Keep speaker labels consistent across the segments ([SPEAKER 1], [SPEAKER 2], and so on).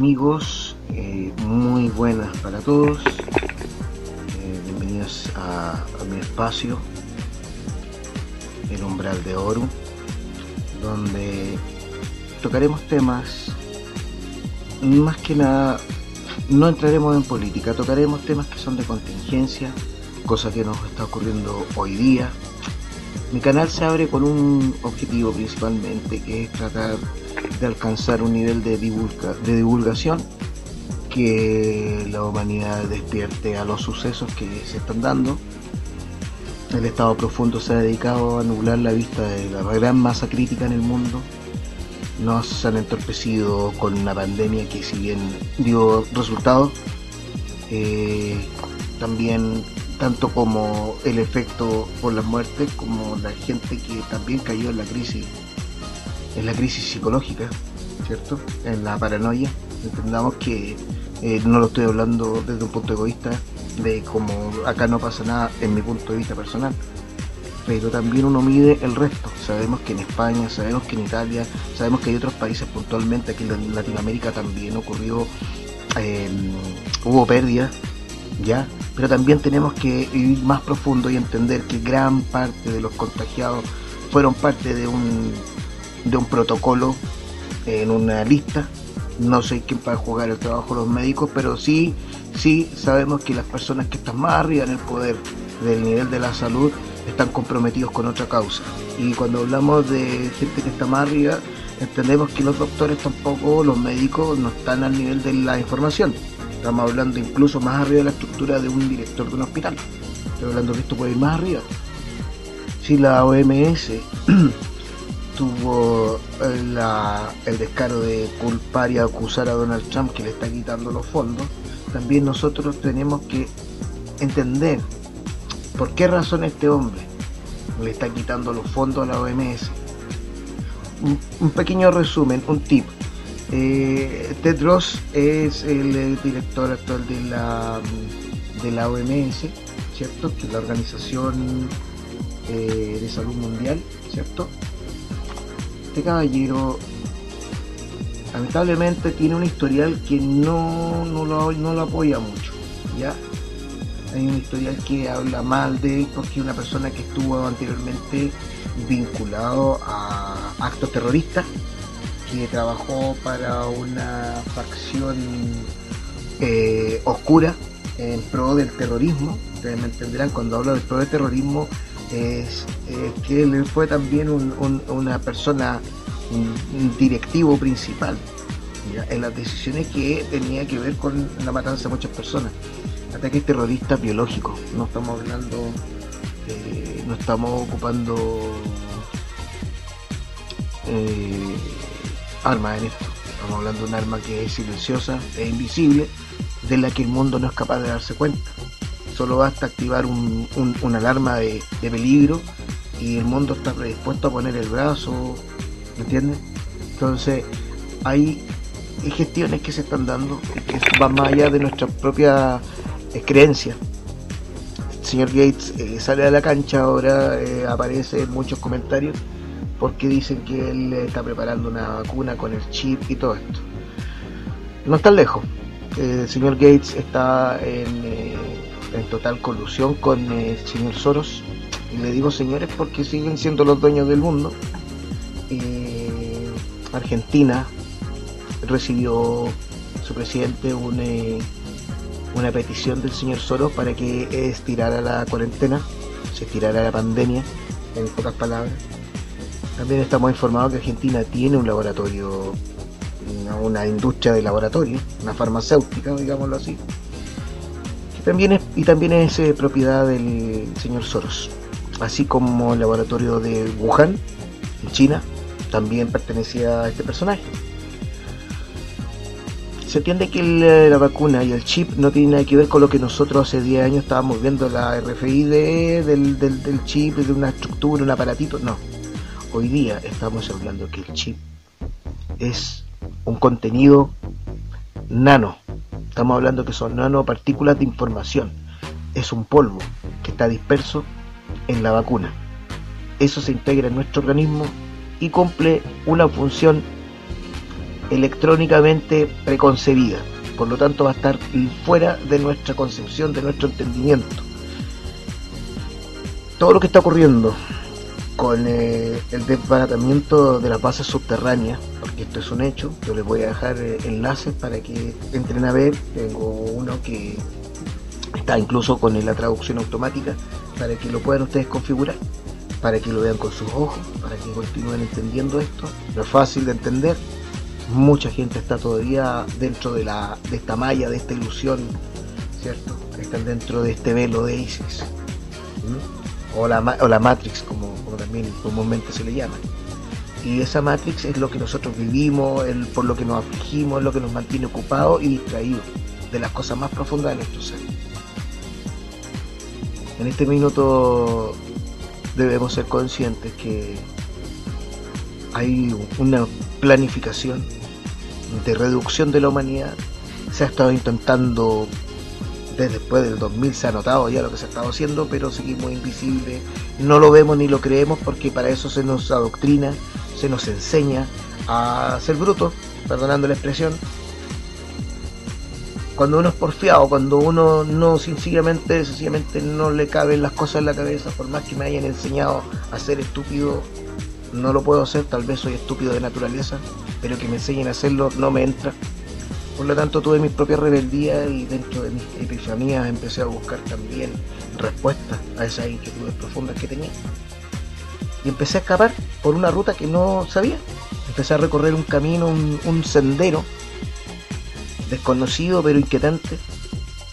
[SPEAKER 1] amigos? Eh, muy buenas para todos. Eh, bienvenidos a, a, mi espacio, el umbral de Oro, donde tocaremos temas, más que nada, no entraremos en política, tocaremos temas que son de contingencia, cosa que nos está ocurriendo hoy día. Mi canal se abre con un objetivo principalmente, que es tratar de alcanzar un nivel de, divulga, de divulgación que la humanidad despierte a los sucesos que se están dando. El Estado profundo se ha dedicado a anular la vista de la gran masa crítica en el mundo. Nos han entorpecido con una pandemia que si bien dio resultados, eh, también tanto como el efecto por las muertes como la gente que también cayó en la crisis en la crisis psicológica, ¿cierto? En la paranoia. Entendamos que eh, no lo estoy hablando desde un punto egoísta, de como acá no pasa nada en mi punto de vista personal, pero también uno mide el resto. Sabemos que en España, sabemos que en Italia, sabemos que hay otros países puntualmente, aquí en Latinoamérica también ocurrió, eh, hubo pérdidas, ¿ya? Pero también tenemos que ir más profundo y entender que gran parte de los contagiados fueron parte de un de un protocolo en una lista. No sé quién va a jugar el trabajo de los médicos, pero sí, sí sabemos que las personas que están más arriba en el poder del nivel de la salud están comprometidos con otra causa. Y cuando hablamos de gente que está más arriba, entendemos que los doctores tampoco, los médicos, no están al nivel de la información. Estamos hablando incluso más arriba de la estructura de un director de un hospital. Estoy hablando que esto puede ir más arriba. Si la OMS tuvo el descaro de culpar y acusar a Donald Trump que le está quitando los fondos, también nosotros tenemos que entender por qué razón este hombre le está quitando los fondos a la OMS. Un, pequeño resumen, un tip. Eh, Ted Ross es el director actual de la, de la OMS, ¿cierto? Que es la Organización eh, de Salud Mundial, ¿cierto? Este caballero lamentablemente tiene un historial que no, no, lo, no lo apoya mucho. ¿ya? Hay un historial que habla mal de él porque una persona que estuvo anteriormente vinculado a actos terroristas, que trabajó para una facción eh, oscura en pro del terrorismo. Ustedes me entenderán cuando hablo del pro del terrorismo es, que él fue también una persona, un, directivo principal. En las decisiones que tenía que ver con la matanza de muchas personas. Ataques terroristas biológicos, no estamos hablando, eh, no estamos ocupando eh, armas en esto, estamos hablando de un arma que es silenciosa, e invisible, de la que el mundo no es capaz de darse cuenta solo basta activar un, una alarma de, peligro y el mundo está predispuesto a poner el brazo, ¿me entiendes? Entonces hay gestiones que se están dando que van más allá de nuestra propia eh, creencia. El señor Gates eh, sale a la cancha ahora, eh, aparece en muchos comentarios porque dicen que él está preparando una vacuna con el chip y todo esto. No está lejos. El señor Gates está en en total colusión con el señor Soros. Y le digo señores porque siguen siendo los dueños del mundo. Eh, Argentina recibió su presidente una, una petición del señor Soros para que estirara la cuarentena, se estirara la pandemia, en pocas palabras. También estamos informados que Argentina tiene un laboratorio, una industria de laboratorio, una farmacéutica, digámoslo así, también es, y también es eh, propiedad del señor Soros, así como el laboratorio de Wuhan, en China, también pertenecía a este personaje. Se entiende que eh, la vacuna y el chip no tienen nada que ver con lo que nosotros hace 10 años estábamos viendo la RFID del, del, del chip, de una estructura, un aparatito. No. Hoy día estamos hablando que el chip es un contenido nano, Estamos hablando que son nanopartículas de información. Es un polvo que está disperso en la vacuna. Eso se integra en nuestro organismo y cumple una función electrónicamente preconcebida. Por lo tanto va a estar fuera de nuestra concepción, de nuestro entendimiento. Todo lo que está ocurriendo con eh, el desbaratamiento de las bases subterráneas, porque esto es un hecho, yo les voy a dejar eh, enlaces para que entren a ver, tengo uno que está incluso con la traducción automática para que lo puedan ustedes configurar, para que lo vean con sus ojos, para que continúen entendiendo esto. No es fácil de entender, mucha gente está todavía dentro de, la, de esta malla, de esta ilusión, ¿cierto? Están dentro de este velo de Isis, o, la, o la Matrix, como, también comúnmente se le llama. Y esa Matrix es lo que nosotros vivimos, el, por lo que nos afligimos, es lo que nos mantiene ocupados y distraídos de las cosas más profundas de nuestro ser. En este minuto debemos ser conscientes que hay una planificación de reducción de la humanidad. Se ha estado intentando después del 2000 se ha notado ya lo que se ha estado haciendo, pero seguimos invisibles, no lo vemos ni lo creemos porque para eso se nos adoctrina, se nos enseña a ser brutos, perdonando la expresión, cuando uno es porfiado, cuando uno no sencillamente, sencillamente no le caben las cosas en la cabeza, por más que me hayan enseñado a ser estúpido, no lo puedo hacer, tal vez soy estúpido de naturaleza, pero que me enseñen a hacerlo no me entra. Por lo tanto tuve mi propia rebeldía y dentro de mis epifanías empecé a buscar también respuestas a esas inquietudes profundas que tenía. Y empecé a escapar por una ruta que no sabía. Empecé a recorrer un camino, un, un sendero desconocido pero inquietante,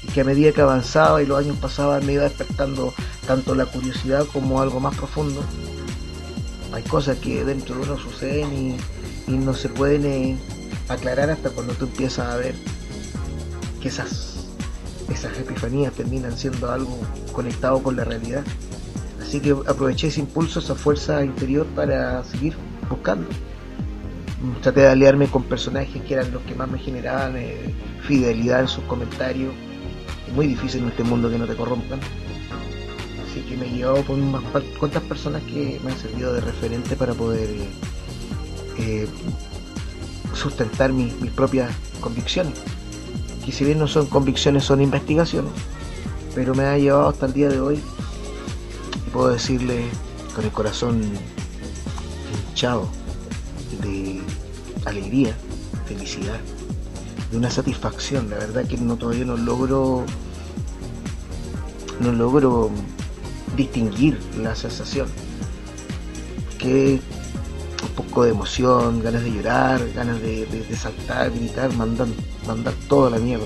[SPEAKER 1] y que a medida que avanzaba y los años pasaban me iba despertando tanto la curiosidad como algo más profundo. Hay cosas que dentro de uno suceden y, no se pueden eh, aclarar hasta cuando tú empiezas a ver que esas, esas epifanías terminan siendo algo conectado con la realidad. Así que aproveché ese impulso, esa fuerza interior para seguir buscando traté de aliarme con personajes que eran los que más me generaban eh, fidelidad en sus comentarios. Es muy difícil en este mundo que no te corrompan. Así que me llevado por unas cuantas personas que me han servido de referente para poder eh, eh, sustentar mis, mis propias convicciones. Que si bien no son convicciones, son investigaciones. Pero me ha llevado hasta el día de hoy. Y puedo decirle con el corazón hinchado de alegría, felicidad, de una satisfacción. La verdad que no todavía no logro no logro distinguir la sensación. Que un de emoción, ganas de llorar, ganas de, saltar, gritar, mandar, mandar toda la mierda.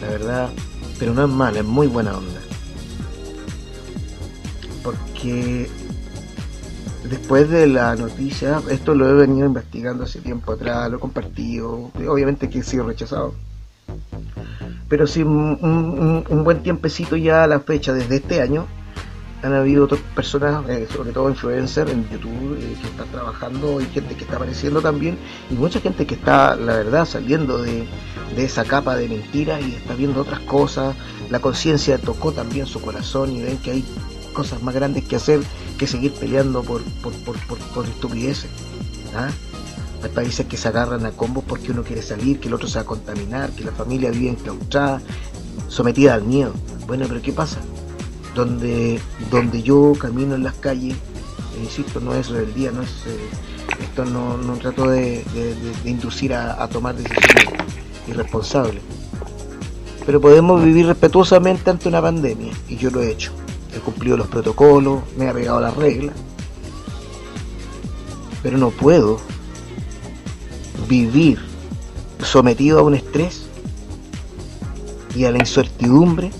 [SPEAKER 1] La verdad, pero no es mala, es muy buena onda. Porque después de la noticia, esto lo he venido investigando hace tiempo atrás, lo he compartido, obviamente que he sido rechazado. Pero sí, un, buen tiempecito ya a la fecha, desde este año, han habido otras personas, eh, sobre todo influencers en YouTube, eh, que están trabajando y gente que está apareciendo también, y mucha gente que está, la verdad, saliendo de, de esa capa de mentiras y está viendo otras cosas. La conciencia tocó también su corazón y ven que hay cosas más grandes que hacer que seguir peleando por, por, estupideces. ¿ah? Hay países que se agarran a combos porque uno quiere salir, que el otro se va a contaminar, que la familia vive enclaustrada, sometida al miedo. Bueno, pero ¿qué pasa? Donde, donde yo camino en las calles, eh, insisto, no es rebeldía, no es, eh, esto no, no trato de, inducir a, a tomar decisiones irresponsables. Pero podemos vivir respetuosamente ante una pandemia, y yo lo he hecho he cumplido los protocolos, me he pegado las reglas, pero no puedo vivir sometido a un estrés y a la incertidumbre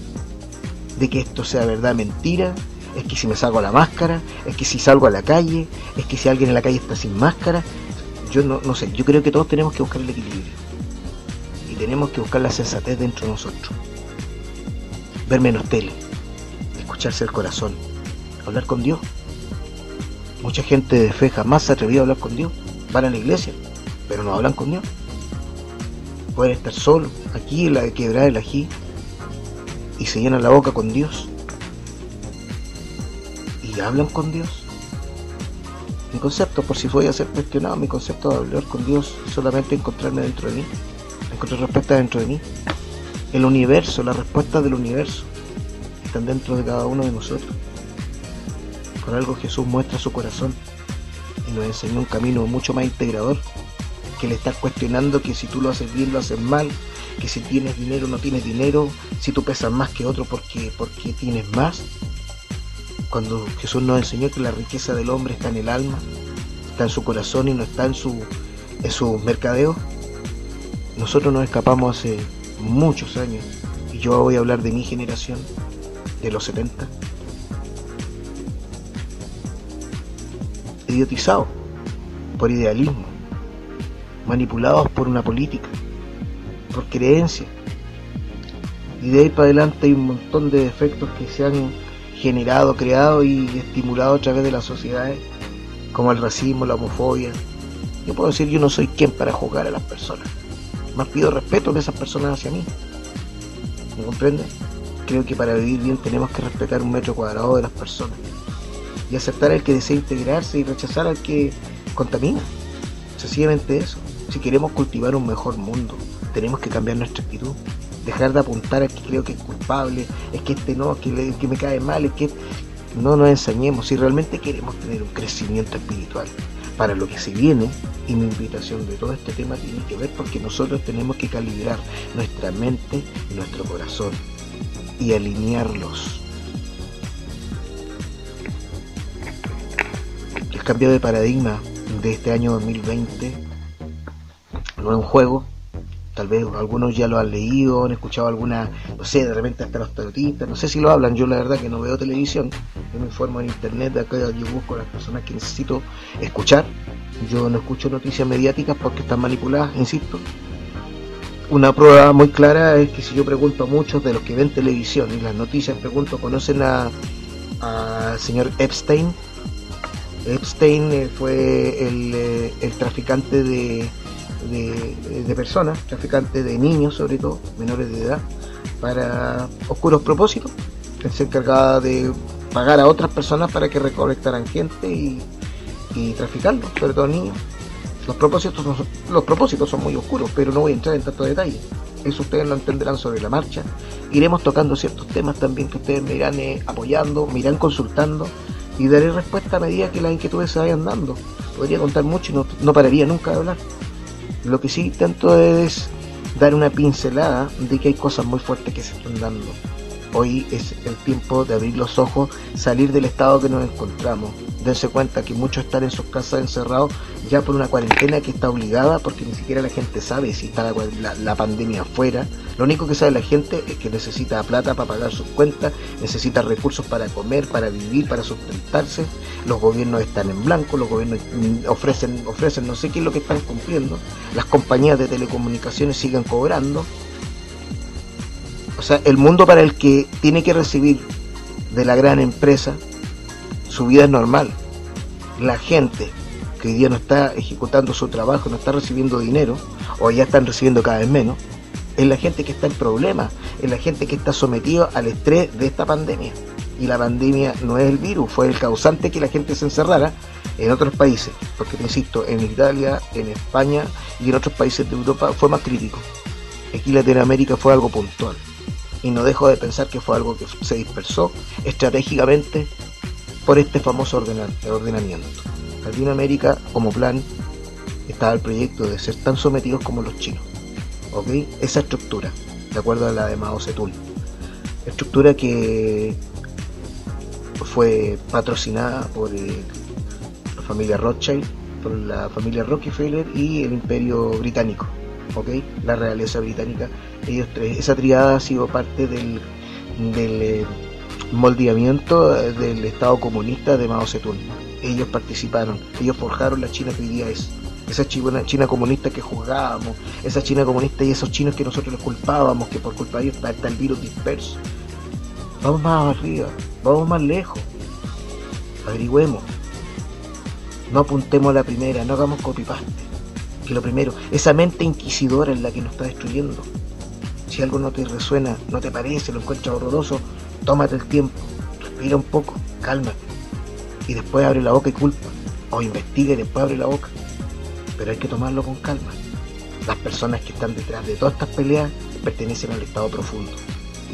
[SPEAKER 1] de que esto sea verdad mentira, es que si me saco la máscara, es que si salgo a la calle, es que si alguien en la calle está sin máscara, yo no, no sé, yo creo que todos tenemos que buscar el equilibrio y tenemos que buscar la sensatez dentro de nosotros, ver menos tele, escucharse el corazón, hablar con Dios. Mucha gente de fe jamás se ha atrevido a hablar con Dios. Van a la iglesia, pero no hablan con Dios. Pueden estar solos, aquí en la quebrada del ají, y se llenan la boca con Dios. Y hablan con Dios. Mi concepto, por si voy a ser cuestionado, mi concepto de hablar con Dios es solamente encontrarme dentro de mí, encontrar respuesta dentro de mí. El universo, la respuesta del universo, están dentro de cada uno de nosotros. Por algo Jesús muestra su corazón y nos enseñó un camino mucho más integrador que el estar cuestionando que si tú lo haces bien, lo haces mal, que si tienes dinero, no tienes dinero, si tú pesas más que otro porque, tienes más. Cuando Jesús nos enseñó que la riqueza del hombre está en el alma, está en su corazón y no está en su, en su mercadeo, nosotros nos escapamos hace muchos años, y yo voy a hablar de mi generación, de los 70, idiotizados por idealismo, manipulados por una política, por creencia. Y de ahí para adelante hay un montón de defectos que se han generado, creado y estimulado a través de las sociedades, como el racismo, la homofobia. Yo puedo decir, yo no soy quien para juzgar a las personas. Más pido respeto de esas personas hacia mí. ¿Me comprende? Creo que para vivir bien tenemos que respetar un metro cuadrado de las personas. Y aceptar al que desea integrarse y rechazar al que contamina. Sencillamente eso. Si queremos cultivar un mejor mundo, tenemos que cambiar nuestra actitud. Dejar de apuntar a que creo que es culpable, es que este no, que, que me cae mal, es que no nos ensañemos. Si realmente queremos tener un crecimiento espiritual para lo que se viene, y mi invitación de todo este tema tiene que ver porque nosotros tenemos que calibrar nuestra mente y nuestro corazón y alinearlos. El cambio de paradigma de este año 2020 no es un juego, tal vez algunos ya lo han leído, han escuchado alguna, no sé, de repente hasta los tarotistas, no sé si lo hablan, yo la verdad que no veo televisión, yo me informo en internet, de acá yo busco a las personas que necesito escuchar, yo no escucho noticias mediáticas porque están manipuladas, insisto. Una prueba muy clara es que si yo pregunto a muchos de los que ven televisión y las noticias, pregunto, ¿conocen a, al señor Epstein? Epstein eh, fue el, eh, el traficante de, de, personas, traficante de niños sobre todo, menores de edad, para oscuros propósitos. Él se de pagar a otras personas para que recolectaran gente y, traficarlos, sobre todo niños. Los propósitos, los propósitos son muy oscuros, pero no voy a entrar en tanto detalle. Eso ustedes lo entenderán sobre la marcha. Iremos tocando ciertos temas también que ustedes me irán eh, apoyando, me irán consultando y daré respuesta a medida que las inquietudes se vayan dando. Podría contar mucho y no pararía nunca de hablar. Lo que sí intento es dar una pincelada de que hay cosas muy fuertes que se están dando. Hoy es el tiempo de abrir los ojos, salir del estado que nos encontramos, dense cuenta que muchos están en sus casas encerrados ya por una cuarentena que está obligada porque ni siquiera la gente sabe si está la, pandemia afuera. Lo único que sabe la gente es que necesita plata para pagar sus cuentas, necesita recursos para comer, para vivir, para sustentarse. Los gobiernos están en blanco, los gobiernos ofrecen, ofrecen no sé qué es lo que están cumpliendo. Las compañías de telecomunicaciones siguen cobrando. O sea, el mundo para el que tiene que recibir de la gran empresa su vida es normal. La gente que hoy día no está ejecutando su trabajo, no está recibiendo dinero, o ya están recibiendo cada vez menos, es la gente que está en problemas, es la gente que está sometida al estrés de esta pandemia. Y la pandemia no es el virus, fue el causante que la gente se encerrara en otros países, porque te insisto, en Italia, en España y en otros países de Europa fue más crítico. Aquí Latinoamérica fue algo puntual. Y no dejo de pensar que fue algo que se dispersó estratégicamente por este famoso ordenamiento. Latinoamérica, como plan, estaba el proyecto de ser tan sometidos como los chinos. ¿Ok? Esa estructura, de acuerdo a la de Mao Zedong. Estructura que fue patrocinada por eh, la familia Rothschild, por la familia Rockefeller y el imperio británico. ¿Ok? La realeza británica. Ellos tres, esa triada ha sido parte del, del eh, moldeamiento del Estado comunista de Mao Zedong. Ellos participaron, ellos forjaron la China que hoy día es. Esa China, comunista que juzgábamos, esa China comunista y esos chinos que nosotros les culpábamos, que por culpa de ellos está, el virus disperso. Vamos más arriba, vamos más lejos. Averigüemos. No apuntemos a la primera, no hagamos copy-paste. Que lo primero, esa mente inquisidora es la que nos está destruyendo. Si algo no te resuena, no te parece, lo encuentras horroroso, tómate el tiempo, respira un poco, cálmate y después abre la boca y culpa. o investiga y después abre la boca. Pero hay que tomarlo con calma. Las personas que están detrás de todas estas peleas pertenecen al estado profundo.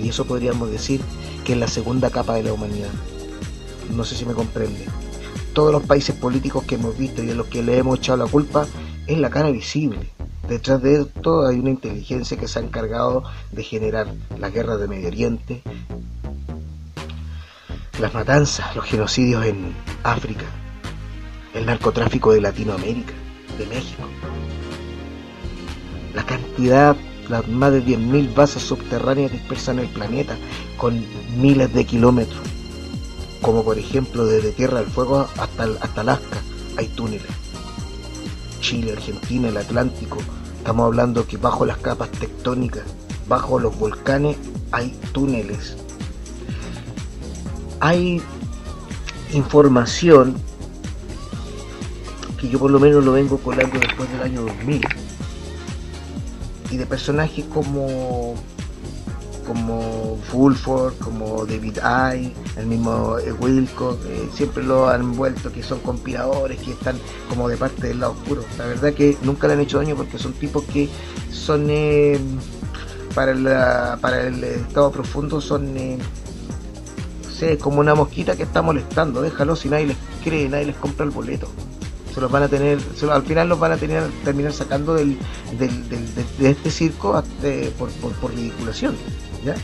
[SPEAKER 1] Y eso podríamos decir que es la segunda capa de la humanidad. No sé si me comprende. Todos los países políticos que hemos visto y en los que le hemos echado la culpa es la cara visible. Detrás de esto hay una inteligencia que se ha encargado de generar la guerra de Medio Oriente, las matanzas, los genocidios en África, el narcotráfico de Latinoamérica, de México, la cantidad, las más de 10.000 bases subterráneas dispersas en el planeta, con miles de kilómetros, como por ejemplo desde Tierra del Fuego hasta, hasta Alaska, hay túneles. Chile, Argentina, el Atlántico, estamos hablando que bajo las capas tectónicas, bajo los volcanes, hay túneles. Hay información que yo por lo menos lo vengo colando después del año 2000 y de personajes como como Fulford, como David Eye, el mismo Wilcock, eh, siempre lo han vuelto que son conspiradores, que están como de parte del lado oscuro. La verdad que nunca le han hecho daño porque son tipos que son eh, para, la, para el estado profundo son eh, sé, como una mosquita que está molestando, déjalo si nadie les cree, nadie les compra el boleto se los van a tener, al final los van a tener, terminar sacando del, de este circo por, por, ridiculación. ¿Ya?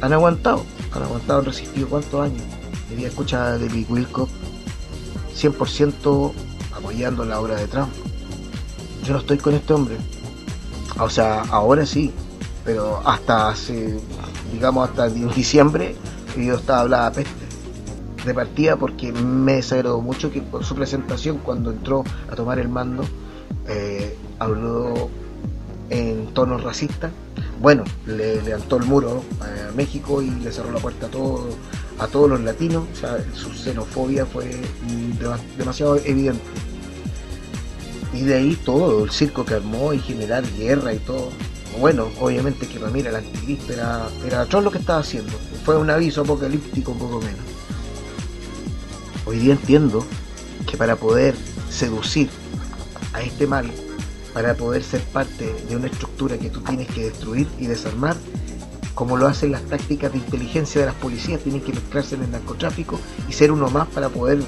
[SPEAKER 1] Han aguantado, han aguantado, han resistido cuántos años. El día escucha de David Wilcock 100% apoyando la obra de Trump. Yo no estoy con este hombre. O sea, ahora sí, pero hasta hace, digamos, hasta diciembre yo estaba hablando peste de partida porque me desagradó mucho que por su presentación cuando entró a tomar el mando eh, habló en tonos racistas. Bueno, le levantó el muro a México y le cerró la puerta a todos a todos los latinos. O sea, su xenofobia fue demasiado evidente. Y de ahí todo, el circo que armó y generar guerra y todo. Bueno, obviamente que Ramírez, el activista, era, era lo que estaba haciendo. Fue un aviso apocalíptico, un poco menos. Hoy día entiendo que para poder seducir a este mal, para poder ser parte de una estructura que tú tienes que destruir y desarmar, como lo hacen las tácticas de inteligencia de las policías, tienen que mezclarse en el narcotráfico y ser uno más para poder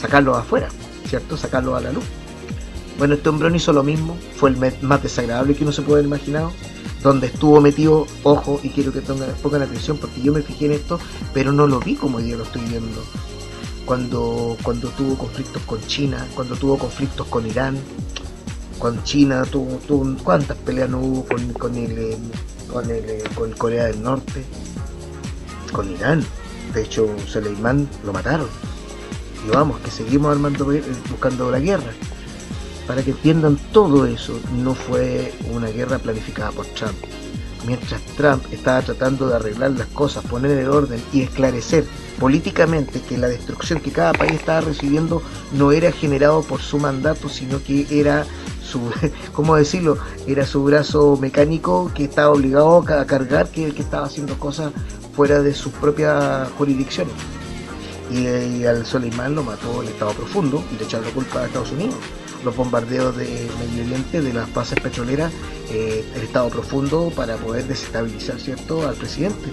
[SPEAKER 1] sacarlo afuera, ¿cierto? Sacarlo a la luz. Bueno, este hombrón hizo lo mismo, fue el más desagradable que uno se puede haber imaginado, donde estuvo metido, ojo, y quiero que pongan, pongan atención porque yo me fijé en esto, pero no lo vi como día lo estoy viendo cuando, cuando tuvo conflictos con China, cuando tuvo conflictos con Irán, con China, tuvo, tuvo cuántas peleas no hubo con, con, el, eh, con, el, eh, Corea del Norte, con Irán. De hecho, Soleimán lo mataron. Y vamos, que seguimos armando, eh, buscando la guerra. Para que entiendan todo eso, no fue una guerra planificada por Trump. Mientras Trump estaba tratando de arreglar las cosas, poner el orden y esclarecer políticamente que la destrucción que cada país estaba recibiendo no era generado por su mandato, sino que era ¿cómo decirlo? Era su brazo mecánico que estaba obligado a cargar que el que estaba haciendo cosas fuera de sus propias jurisdicciones. Y, al Soleimán lo mató el Estado Profundo y le echaron la culpa a Estados Unidos. Los bombardeos de Medio Oriente, de las bases petroleras, eh, el Estado Profundo para poder desestabilizar ¿cierto? al presidente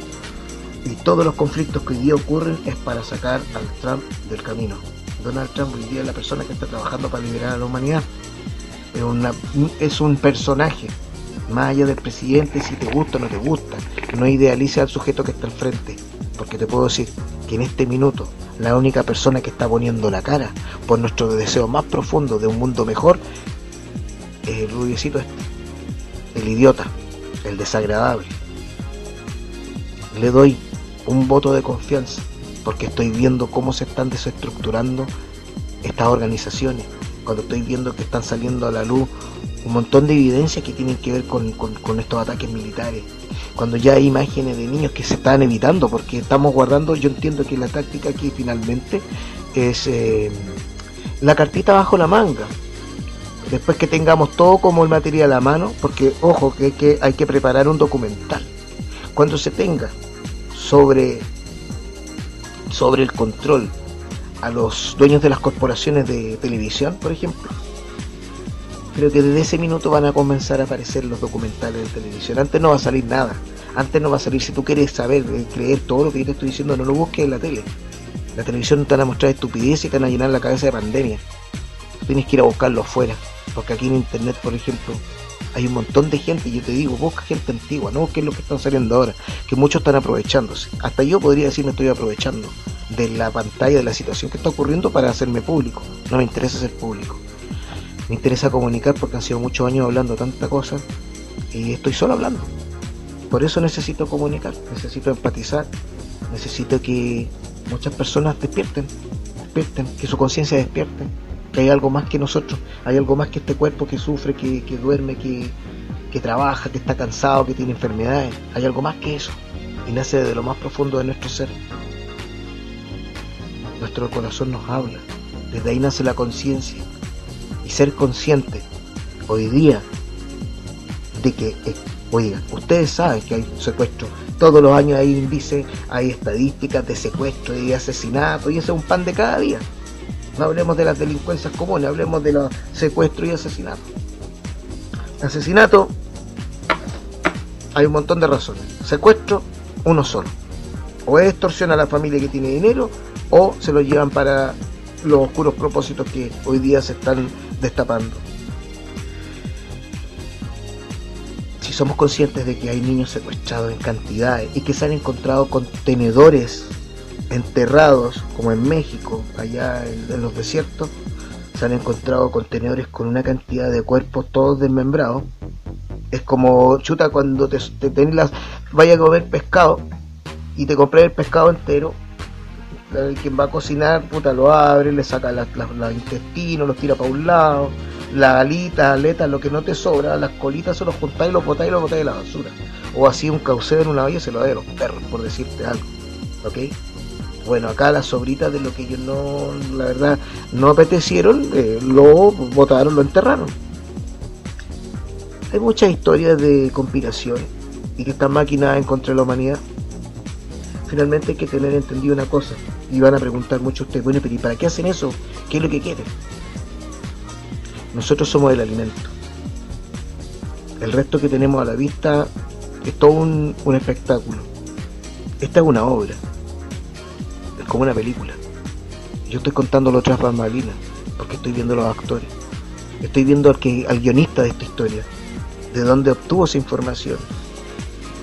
[SPEAKER 1] y todos los conflictos que hoy día ocurren es para sacar al Trump del camino. Donald Trump hoy día es la persona que está trabajando para liberar a la humanidad. Es, un personaje, más allá del presidente, si te gusta o no te gusta. No idealice al sujeto que está al frente, porque te puedo decir que en este minuto la única persona que está poniendo la cara por nuestro deseo más profundo de un mundo mejor es el rubiecito este, el idiota, el desagradable. Le doy un voto de confianza, porque estoy viendo cómo se están desestructurando estas organizaciones, cuando estoy viendo que están saliendo a la luz un montón de evidencias que tienen que ver con, estos ataques militares, cuando ya hay imágenes de niños que se están evitando, porque estamos guardando, yo entiendo que la táctica aquí finalmente es eh, la cartita bajo la manga, después que tengamos todo como el material a mano, porque ojo que, que hay que preparar un documental, cuando se tenga sobre, sobre el control a los dueños de las corporaciones de televisión, por ejemplo, creo que desde ese minuto van a comenzar a aparecer los documentales de televisión. Antes no va a salir nada. Antes no va a salir. Si tú quieres saber, eh, creer todo lo que yo te estoy diciendo, no lo busques en la tele. La televisión te van a mostrar estupideces y te van a llenar la cabeza de pandemia. Tienes que ir a buscarlo afuera. Porque aquí en internet, por ejemplo, hay un montón de gente, yo te digo, busca gente antigua, no busques lo que están saliendo ahora, que muchos están aprovechándose. Hasta yo podría decir me estoy aprovechando de la pantalla, de la situación que está ocurriendo para hacerme público. No me interesa ser público me interesa comunicar porque han sido muchos años hablando tanta cosa y estoy solo hablando. Por eso necesito comunicar, necesito empatizar, necesito que muchas personas despierten, despierten, que su conciencia despierte, que hay algo más que nosotros, hay algo más que este cuerpo que sufre, que, duerme, que, trabaja, que está cansado, que tiene enfermedades, hay algo más que eso y nace de lo más profundo de nuestro ser. Nuestro corazón nos habla, desde ahí nace la conciencia, y ser consciente hoy día de que, eh, oiga, ustedes saben que hay secuestro, todos los años hay índices, hay estadísticas de secuestro y de asesinato, y ese es un pan de cada día. No hablemos de las delincuencias comunes, hablemos de los secuestros y asesinatos. Asesinato, hay un montón de razones. Secuestro, uno solo. O es extorsión a la familia que tiene dinero, o se lo llevan para los oscuros propósitos que hoy día se están destapando. Si somos conscientes de que hay niños secuestrados en cantidades y que se han encontrado contenedores enterrados, como en México, allá en, los desiertos, se han encontrado contenedores con una cantidad de cuerpos todos desmembrados. Es como, chuta, cuando te, te las, vaya a comer pescado y te compré el pescado entero quien va a cocinar, puta, lo abre, le saca los intestinos, los tira para un lado, la alita, aleta, lo que no te sobra, las colitas se los juntáis, los botáis y los botáis de la basura. O así un cauceo en una olla se lo da de los perros, por decirte algo. ¿Ok? Bueno, acá las sobritas de lo que ellos no, la verdad, no apetecieron, eh, lo botaron, lo enterraron. Hay muchas historias de conspiración y que están maquinadas en contra de la humanidad finalmente hay que tener entendido una cosa. Y van a preguntar mucho ustedes, bueno, pero ¿y para qué hacen eso? ¿Qué es lo que quieren? Nosotros somos el alimento. El resto que tenemos a la vista es todo un, espectáculo. Esta es una obra. Como una película. Yo estoy contando los otras bambalinas, porque estoy viendo los actores. Estoy viendo al, que, al guionista de esta historia, de dónde obtuvo esa información,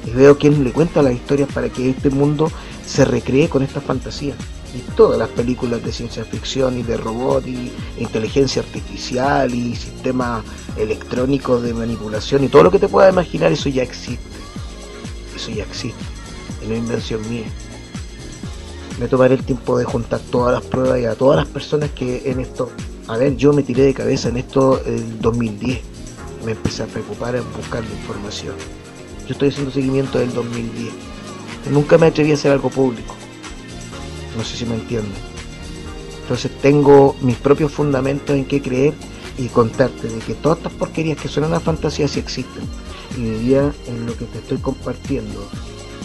[SPEAKER 1] y veo quién le cuenta las historias para que este mundo se recree con esta fantasía. Y todas las películas de ciencia ficción y de robot y inteligencia artificial y sistemas electrónicos de manipulación y todo lo que te puedas imaginar, eso ya existe. Eso ya existe. Es invención mía. Me tomaré el tiempo de juntar todas las pruebas y a todas las personas que en esto... A ver, yo me tiré de cabeza en esto el 2010. Me empecé a preocupar en buscar la información yo estoy haciendo seguimiento del 2010. Nunca me atreví a hacer algo público. No sé si me entienden. Entonces tengo mis propios fundamentos en qué creer y contarte de que todas estas porquerías que suenan a fantasía sí existen. Y hoy día en lo que te estoy compartiendo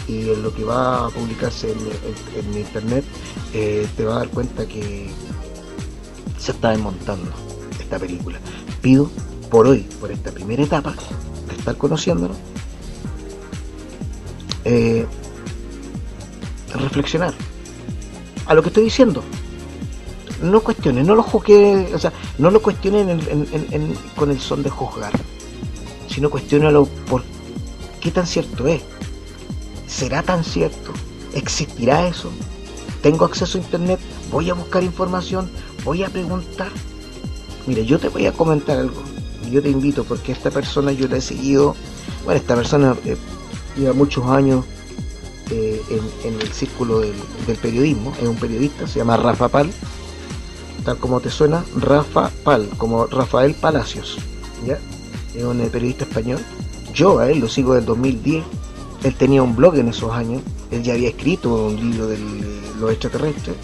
[SPEAKER 1] y en lo que va a publicarse en, mi internet, eh, te vas a dar cuenta que se está desmontando esta película. Pido por hoy, por esta primera etapa de estar conociéndolo, eh, reflexionar a lo que estoy diciendo. No cuestionen, no lo juzguen, o sea, no lo cuestionen con el son de juzgar, sino cuestionalo por qué tan cierto es. ¿Será tan cierto? ¿Existirá eso? ¿Tengo acceso a internet? ¿Voy a buscar información? ¿Voy a preguntar? Mire, yo te voy a comentar algo. Yo te invito porque esta persona yo la he seguido. Bueno, esta persona eh, lleva muchos años eh, en, el círculo del, periodismo, es un periodista, se llama Rafa Pal, tal como te suena, Rafa Pal, como Rafael Palacios, ¿ya? Es un eh, periodista español. Yo a él lo sigo del 2010, él tenía un blog en esos años, él ya había escrito un libro de los extraterrestres,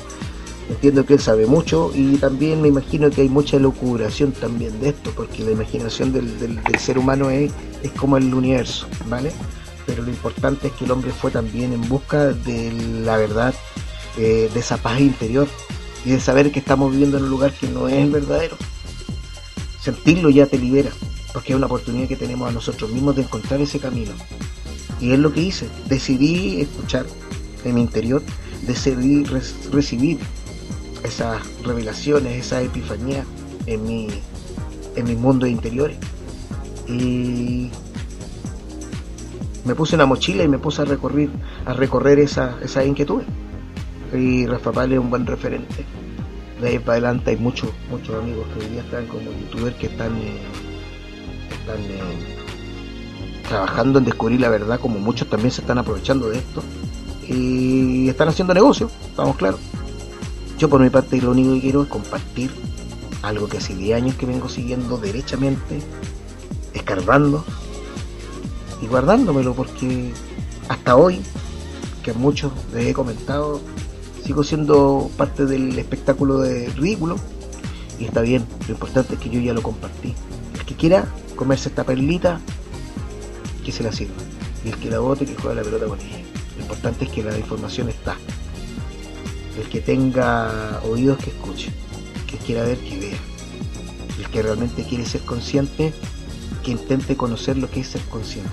[SPEAKER 1] entiendo que él sabe mucho y también me imagino que hay mucha locuración también de esto, porque la imaginación del, ser humano es, es como el universo, ¿vale? pero lo importante es que el hombre fue también en busca de la verdad, eh, de esa paz interior, y de saber que estamos viviendo en un lugar que no es verdadero. Sentirlo ya te libera, porque es una oportunidad que tenemos a nosotros mismos de encontrar ese camino. Y es lo que hice, decidí escuchar en mi interior, decidí recibir esas revelaciones, esa epifanía en mi, en mis mundos interiores. Y me puse una mochila y me puse a recorrer, a recorrer esa, esa inquietud. Y Rafa Pale es un buen referente. De ahí para adelante hay muchos, muchos amigos que hoy día están como youtubers que están, eh, eh, trabajando en descubrir la verdad, como muchos también se están aprovechando de esto. Y están haciendo negocio, vamos claro. Yo por mi parte lo único que quiero es compartir algo que hace 10 años que vengo siguiendo derechamente, escarbando y guardándomelo porque hasta hoy, que a muchos les he comentado, sigo siendo parte del espectáculo de ridículo y está bien, lo importante es que yo ya lo compartí. El que quiera comerse esta perlita, que se la sirva. Y el que la bote, que juegue la pelota con ella. Lo importante es que la información está. El que tenga oídos, que escuche. El que quiera ver, que vea. El que realmente quiere ser consciente, que intente conocer lo que es ser consciente.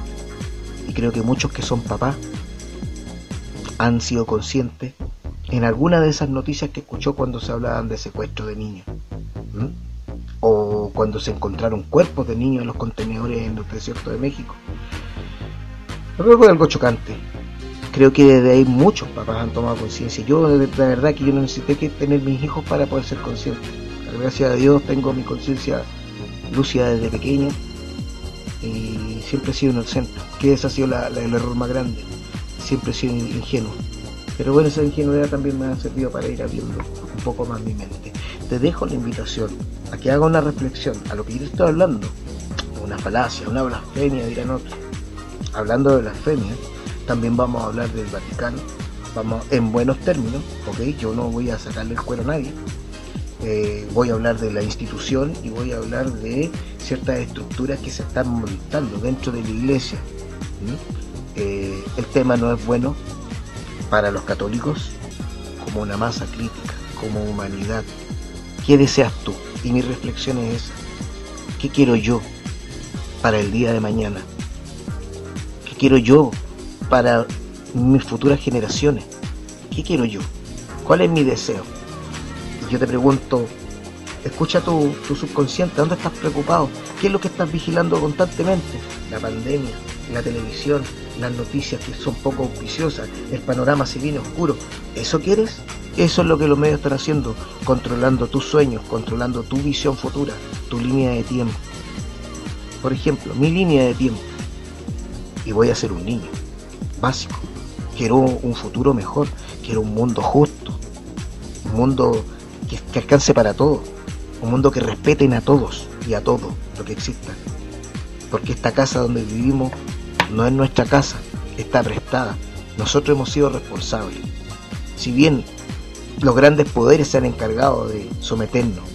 [SPEAKER 1] Y creo que muchos que son papás han sido conscientes en alguna de esas noticias que escuchó cuando se hablaban de secuestro de niños. O cuando se encontraron cuerpos de niños en los contenedores en los desiertos de México. Creo que algo chocante. Creo que desde ahí muchos papás han tomado conciencia. Yo, de, verdad, que yo necesité que tener mis hijos para poder ser consciente. Gracias a Dios tengo mi conciencia lúcida desde pequeño y siempre he sido inocente, que ese ha sido el error más grande, siempre he sido ingenuo. Pero bueno, esa ingenuidad también me ha servido para ir abriendo un poco más mi mente. Te dejo la invitación a que haga una reflexión a lo que yo estoy hablando, una falacia, una blasfemia, dirán otros. Hablando de blasfemia, también vamos a hablar del Vaticano, vamos en buenos términos, ok, yo no voy a sacarle el cuero a nadie, eh, voy a hablar de la institución y voy a hablar de ciertas estructuras que se están montando dentro de la iglesia. Eh, el tema no es bueno para los católicos como una masa crítica, como humanidad. ¿Qué deseas tú? Y mi reflexión es. ¿Qué quiero yo para el día de mañana? ¿Qué quiero yo para mis futuras generaciones? ¿Qué quiero yo? ¿Cuál es mi deseo? yo te pregunto, escucha tu, subconsciente, ¿dónde estás preocupado? ¿Qué es lo que estás vigilando constantemente? La pandemia, la televisión, las noticias que son poco auspiciosas, el panorama se viene oscuro. ¿Eso quieres? Eso es lo que los medios están haciendo, controlando tus sueños, controlando tu visión futura, tu línea de tiempo. Por ejemplo, mi línea de tiempo. Y voy a ser un niño, básico. Quiero un futuro mejor, quiero un mundo justo, un mundo que, alcance para todos, un mundo que respeten a todos y a todo lo que exista. Porque esta casa donde vivimos no es nuestra casa, está prestada. Nosotros hemos sido responsables. Si bien los grandes poderes se han encargado de someternos,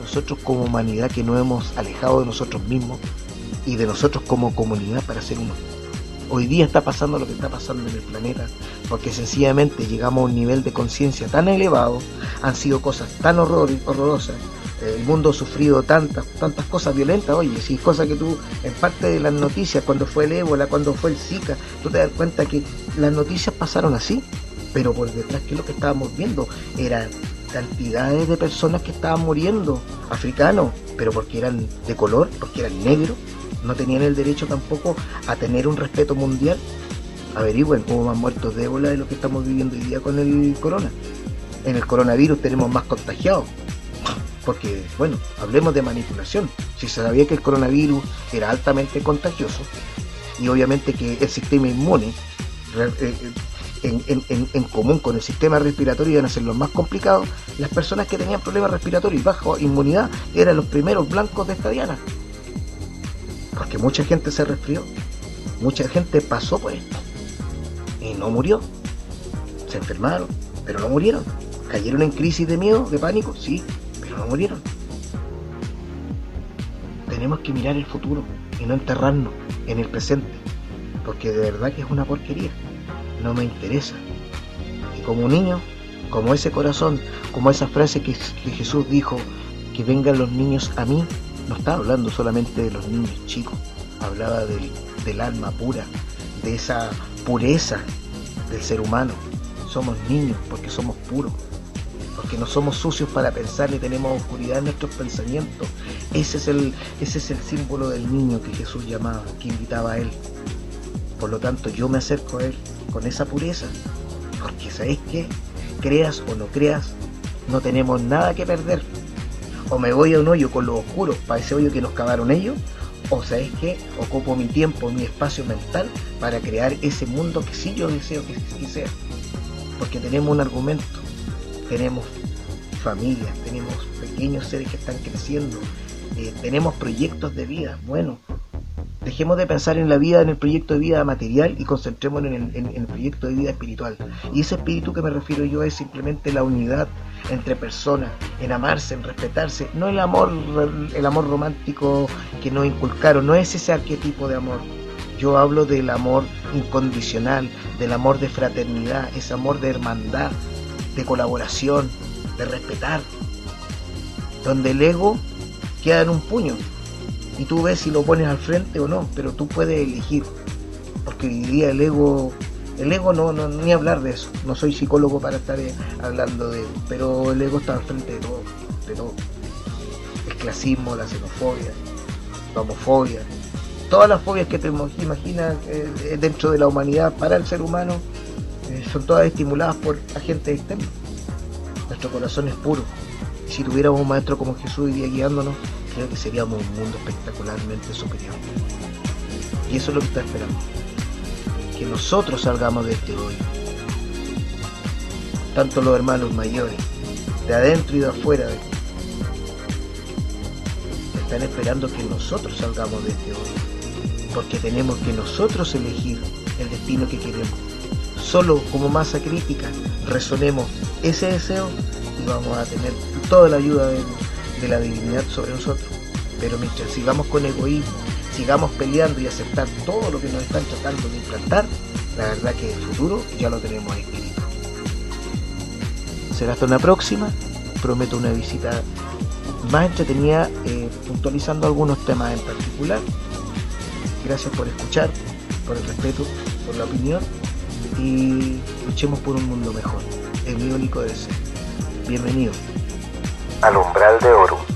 [SPEAKER 1] nosotros como humanidad que nos hemos alejado de nosotros mismos y de nosotros como comunidad para ser uno. Hoy día está pasando lo que está pasando en el planeta, porque sencillamente llegamos a un nivel de conciencia tan elevado, han sido cosas tan horrorosas, el mundo ha sufrido tantas, tantas cosas violentas, oye, si cosas que tú, en parte de las noticias, cuando fue el ébola, cuando fue el Zika, tú te das cuenta que las noticias pasaron así, pero por detrás que lo que estábamos viendo eran cantidades de personas que estaban muriendo, africanos, pero porque eran de color, porque eran negros, no tenían el derecho tampoco a tener un respeto mundial. Averigüen, hubo más muertos de ébola de lo que estamos viviendo hoy día con el corona. En el coronavirus tenemos más contagiados. Porque, bueno, hablemos de manipulación. Si se sabía que el coronavirus era altamente contagioso y obviamente que el sistema inmune en, común con el sistema respiratorio iban a ser los más complicados, las personas que tenían problemas respiratorios y baja inmunidad eran los primeros blancos de esta diana. Porque mucha gente se resfrió, mucha gente pasó por esto y no murió. Se enfermaron, pero no murieron. Cayeron en crisis de miedo, de pánico, sí, pero no murieron. Tenemos que mirar el futuro y no enterrarnos en el presente, porque de verdad que es una porquería. No me interesa. Y como niño, como ese corazón, como esa frase que, Jesús dijo, que vengan los niños a mí, no estaba hablando solamente de los niños chicos, hablaba del, alma pura, de esa pureza del ser humano. Somos niños porque somos puros, porque no somos sucios para pensar ni tenemos oscuridad en nuestros pensamientos. Ese es el, ese es el símbolo del niño que Jesús llamaba, que invitaba a él. Por lo tanto, yo me acerco a él con esa pureza, porque ¿sabes qué? Creas o no creas, no tenemos nada que perder. O me voy a un hoyo con los oscuros para ese hoyo que nos cavaron ellos, o sabes qué, ocupo mi tiempo, mi espacio mental para crear ese mundo que sí yo deseo que, sea. Porque tenemos un argumento, tenemos familias, tenemos pequeños seres que están creciendo, eh, tenemos proyectos de vida. Bueno, dejemos de pensar en la vida, en el proyecto de vida material y concentrémonos en el, en el proyecto de vida espiritual. Y ese espíritu que me refiero yo es simplemente la unidad entre personas, en amarse, en respetarse, no el amor, el amor romántico que nos inculcaron, no es ese arquetipo de amor. Yo hablo del amor incondicional, del amor de fraternidad, ese amor de hermandad, de colaboración, de respetar, donde el ego queda en un puño y tú ves si lo pones al frente o no, pero tú puedes elegir, porque hoy día el ego el ego no, no, ni hablar de eso. No soy psicólogo para estar eh, hablando de pero el ego está al frente de todo, de todo. El clasismo, la xenofobia, la homofobia, todas las fobias que te imaginas eh, dentro de la humanidad para el ser humano eh, son todas estimuladas por agentes externos. Nuestro corazón es puro. Si tuviéramos un maestro como Jesús y guiándonos, que seríamos un mundo espectacularmente superior. Y eso es lo que está esperando que nosotros salgamos de este hoyo. Tanto los hermanos mayores, de adentro y de afuera, están esperando que nosotros salgamos de este hoyo. Porque tenemos que nosotros elegir el destino que queremos. Solo como masa crítica resonemos ese deseo y vamos a tener toda la ayuda de, de la divinidad sobre nosotros. Pero mientras sigamos con egoísmo, sigamos peleando y aceptar todo lo que nos están tratando de implantar, la verdad que el futuro ya lo tenemos escrito. Será hasta una próxima, prometo una visita más entretenida, eh, puntualizando algunos temas en particular. Gracias por escuchar, por el respeto, por la opinión y luchemos por un mundo mejor. Es mi único deseo. Bienvenido
[SPEAKER 2] al umbral de oro.